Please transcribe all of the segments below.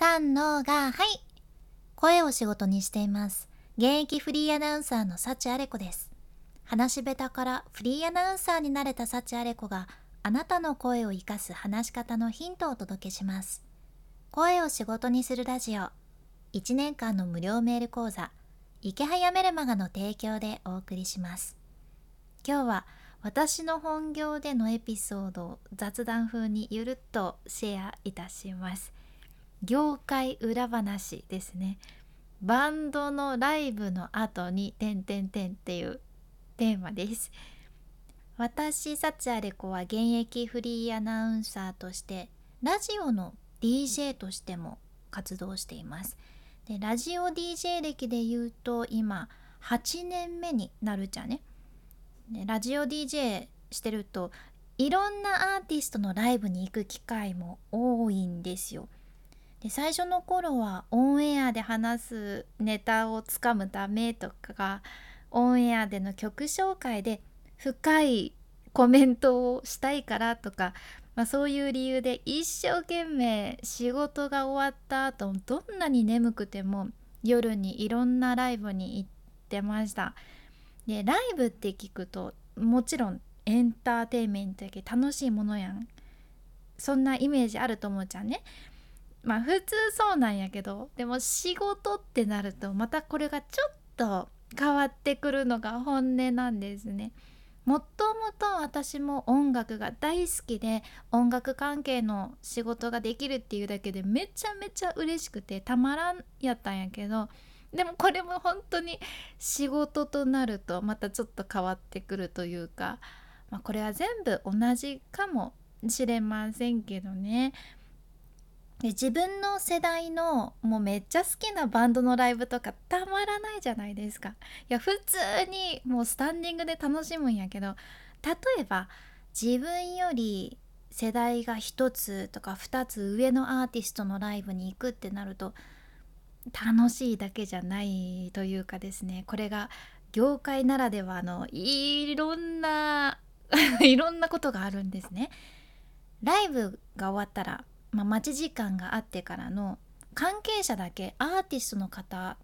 三のがはい。声を仕事にしています。現役フリーアナウンサーの幸あれ子です。話し下手からフリーアナウンサーになれた幸あれ子があなたの声を生かす話し方のヒントをお届けします。声を仕事にするラジオ。1年間の無料メール講座。池早メルマガの提供でお送りします。今日は私の本業でのエピソードを雑談風にゆるっとシェアいたします。業界裏話ですね。バンドのライブの後に「てんてんてん」っていうテーマです。私幸あれ子は現役フリーアナウンサーとしてラジオの DJ としても活動しています。でラジオ DJ 歴で言うと今8年目になるじゃね。ね、ラジオ DJ してるといろんなアーティストのライブに行く機会も多いんですよ。で最初の頃はオンエアで話すネタをつかむためとかオンエアでの曲紹介で深いコメントをしたいからとか、まあ、そういう理由で一生懸命仕事が終わった後どんなに眠くても夜にいろんなライブに行ってました。でライブって聞くともちろんエンターテインメントやけ楽しいものやんそんなイメージあると思うじゃんねまあ普通そうなんやけどでも仕事ってなるとまたこれがちょっと変わってくるのが本音なんですね。もともと私も音楽が大好きで音楽関係の仕事ができるっていうだけでめちゃめちゃ嬉しくてたまらんやったんやけどでもこれも本当に仕事となるとまたちょっと変わってくるというか、まあ、これは全部同じかもしれませんけどね。で自分の世代のもうめっちゃ好きなバンドのライブとかたまらないじゃないですかいや普通にもうスタンディングで楽しむんやけど例えば自分より世代が1つとか2つ上のアーティストのライブに行くってなると楽しいだけじゃないというかですねこれが業界ならではのいろんな いろんなことがあるんですね。ライブが終わったら、まあ、待ち時間があってからの関係者だけアーティストの方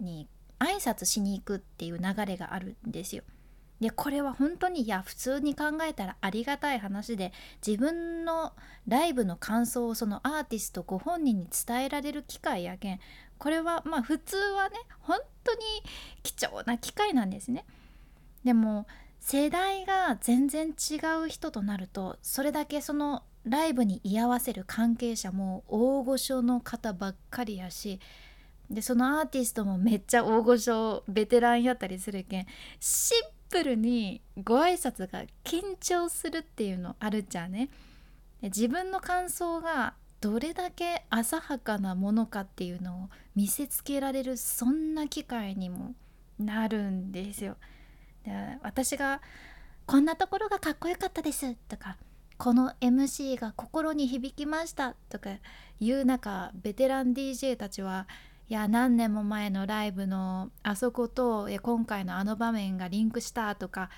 に挨拶しに行くっていう流れがあるんですよ。でこれは本当にいや普通に考えたらありがたい話で自分のライブの感想をそのアーティストご本人に伝えられる機会やけんこれはまあ普通はね本当に貴重な機会なんですね。でも世代が全然違う人となるとそれだけそのライブに居合わせる関係者も大御所の方ばっかりやしでそのアーティストもめっちゃ大御所ベテランやったりするけんシンプルにご挨拶が緊張するっていうのあるじゃんね。自分の感想がどれだけ浅はかなものかっていうのを見せつけられるそんな機会にもなるんですよ。で私が「こんなところがかっこよかったです」とか「この MC が心に響きました」とか言う中ベテラン DJ たちはいや何年も前のライブのあそこと今回のあの場面がリンクしたとか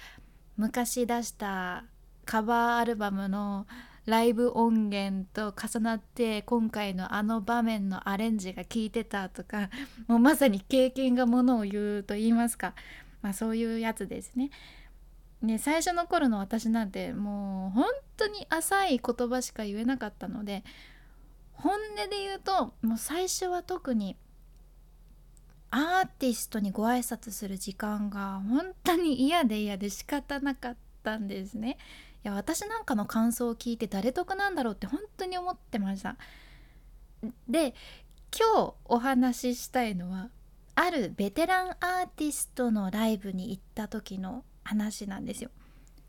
昔出したカバーアルバムのライブ音源と重なって今回のあの場面のアレンジが効いてたとかもうまさに経験がものを言うと言いますか、まあ、そういうやつですね。ね最初の頃の私なんてもう本当に浅い言葉しか言えなかったので本音で言うともう最初は特にアーティストにご挨拶する時間が本当に嫌で嫌で仕方なかったんですね。いや私なんかの感想を聞いて誰得なんだろうって本当に思ってましたで今日お話ししたいのはあるベテランアーティストのライブに行った時の話なんですよ。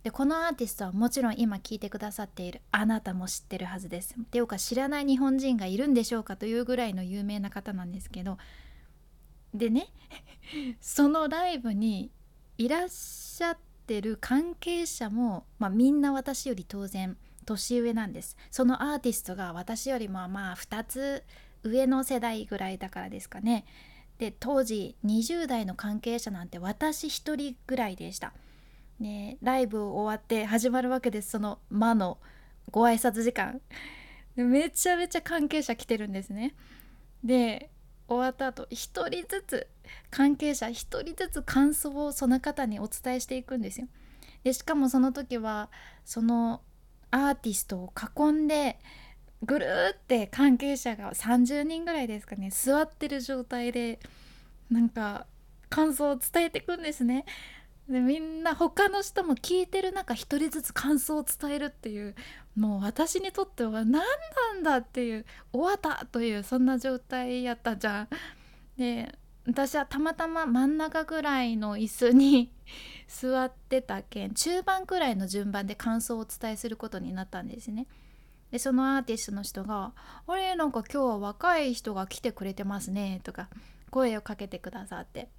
でこのアーティストはもちろん今聞いてくださっているあなたも知ってるはずです。ていうか知らない日本人がいるんでしょうかというぐらいの有名な方なんですけど。でね そのライブにいらっしゃってってる関係者も、まあ、みんな私より当然年上なんです。そのアーティストが私よりもまあ2つ上の世代ぐらいだからですかね。で当時20代の関係者なんて私1人ぐらいでした、ね、ライブ終わって始まるわけです。その魔のご挨拶時間。めちゃめちゃ関係者来てるんですね。で終わった後1人ずつ関係者1人ずつ感想をその方にお伝えしていくんですよ。でしかもその時はそのアーティストを囲んでぐるーって関係者が30人ぐらいですかね座ってる状態でなんか感想を伝えていくんですね。でみんな他の人も聞いてる中一人ずつ感想を伝えるっていうもう私にとっては何なんだっていう終わったというそんな状態やったじゃん。で私はたまたま真ん中ぐらいの椅子に 座ってたけん中盤くらいの順番で感想をお伝えすることになったんですね。でそのアーティストの人が「あれなんか今日は若い人が来てくれてますね」とか声をかけてくださって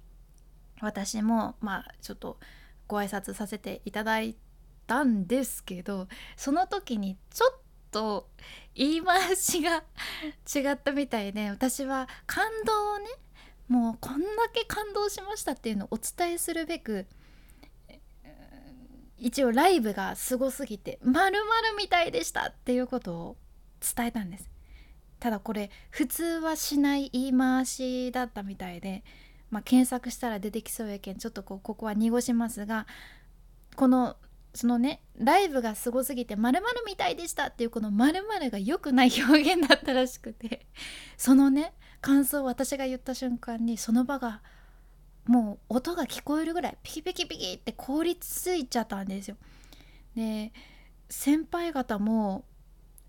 私もまあちょっとご挨拶させていただいたんですけどその時にちょっと言い回しが 違ったみたいで私は感動をねもうこんだけ感動しましたっていうのをお伝えするべく一応ライブがすごすぎてまるみたいでしたっていうことを伝えたんです。ただこれ普通はしない言い回しだったみたいで、まあ、検索したら出てきそうやけんちょっとこうここは濁しますがこのそのねライブがすごすぎてまるみたいでしたっていうこのまるが良くない表現だったらしくてそのね感想を私が言った瞬間にその場がもう音が聞こえるぐらいピキピキピキって凍りついちゃったんですよ。で先輩方も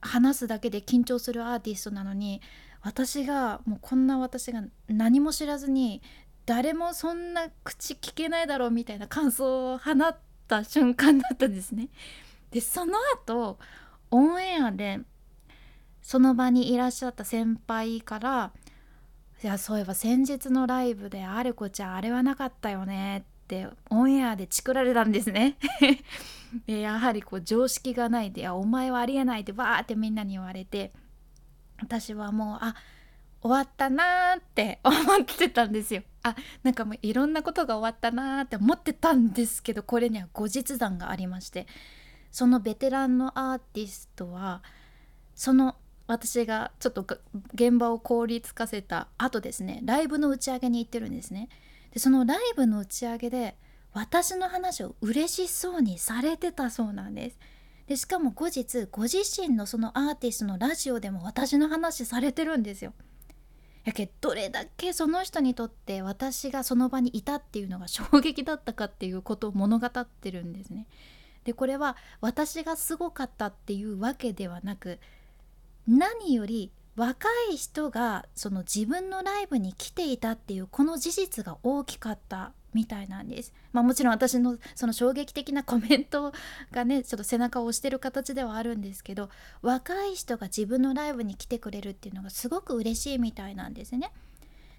話すだけで緊張するアーティストなのに私がもうこんな私が何も知らずに誰もそんな口聞けないだろうみたいな感想を放った瞬間だったんですね。でその後オンエアでその場にいらっしゃった先輩からいやそういえば先日のライブであれこちゃんあれはなかったよねってオンエアでチクられたんですね でやはりこう常識がないで「いやお前はありえない」ってバーってみんなに言われて私はもうあ終わったなーって 思ってたんですよ。あなんかもういろんなことが終わったなーって思ってたんですけどこれには後日談がありましてそのベテランのアーティストはその私がちょっと現場を凍りつかせた後ですねライブの打ち上げに行ってるんですね。でそのライブの打ち上げで私の話を嬉しそうにされてたそうなんです。でしかも後日ご自身のそのアーティストのラジオでも私の話されてるんですよ。やけどれだけその人にとって私がその場にいたっていうのが 衝撃だったかっていうことを物語ってるんですね。でこれは私がすごかったっていうわけではなく何より若い人がその自分のライブに来ていたっていうこの事実が大きかったみたいなんです。まあ、もちろん私のその衝撃的なコメントがねちょっと背中を押してる形ではあるんですけど若い人が自分のライブに来てくれるっていうのがすごく嬉しいみたいなんですね。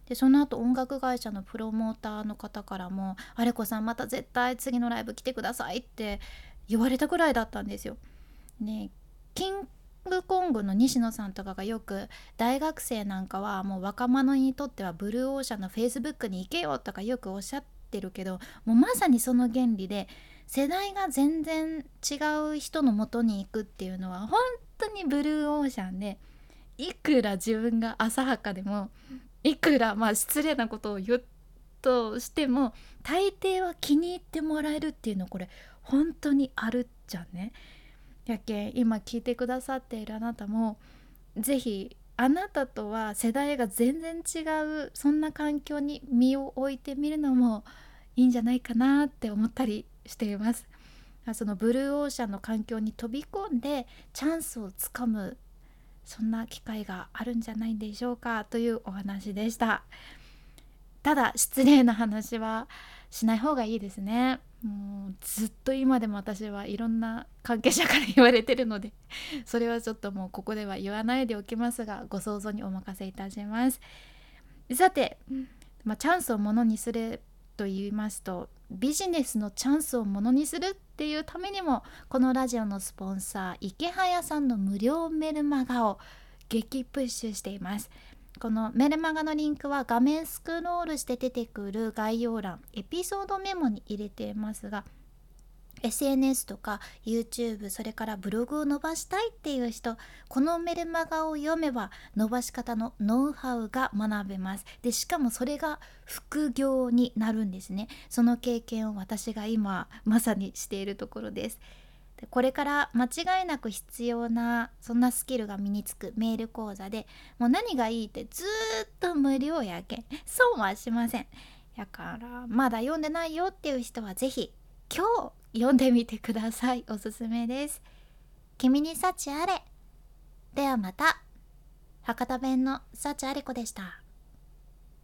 でその後音楽会社のプロモーターの方からも「あれこさんまた絶対次のライブ来てください」って言われたぐらいだったんですよ。ねキングコングの西野さんとかがよく大学生なんかはもう若者にとってはブルーオーシャンのフェイスブックに行けよとかよくおっしゃってるけどもうまさにその原理で世代が全然違う人のもとに行くっていうのは本当にブルーオーシャンでいくら自分が浅はかでもいくらまあ失礼なことを言うとしても大抵は気に入ってもらえるっていうのこれ本当にあるじゃんね。やけ今聞いてくださっているあなたも是非あなたとは世代が全然違うそんな環境に身を置いてみるのもいいんじゃないかなって思ったりしています。そのブルーオーシャンの環境に飛び込んでチャンスをつかむそんな機会があるんじゃないでしょうかというお話でした。ただ失礼な話はしない方がいいですね。もうずっと今でも私はいろんな関係者から言われてるので それはちょっともうここでは言わないでおきますがご想像にお任せいたします。さて、まあ、チャンスをものにすると言いますとビジネスのチャンスをものにするっていうためにもこのラジオのスポンサー池早さんの無料メルマガを激プッシュしています。このメルマガのリンクは画面スクロールして出てくる概要欄エピソードメモに入れていますが SNS とか YouTube それからブログを伸ばしたいっていう人このメルマガを読めば伸ばし方のノウハウが学べます。でしかもそれが副業になるんですね。その経験を私が今まさにしているところです。でこれから間違いなく必要なそんなスキルが身につくメール講座でもう何がいいってずっと無料やけん損はしません。やからまだ読んでないよっていう人は是非今日読んでみてください。おすすめです。君に幸あれ。ではまた。博多弁の幸あれ子でした。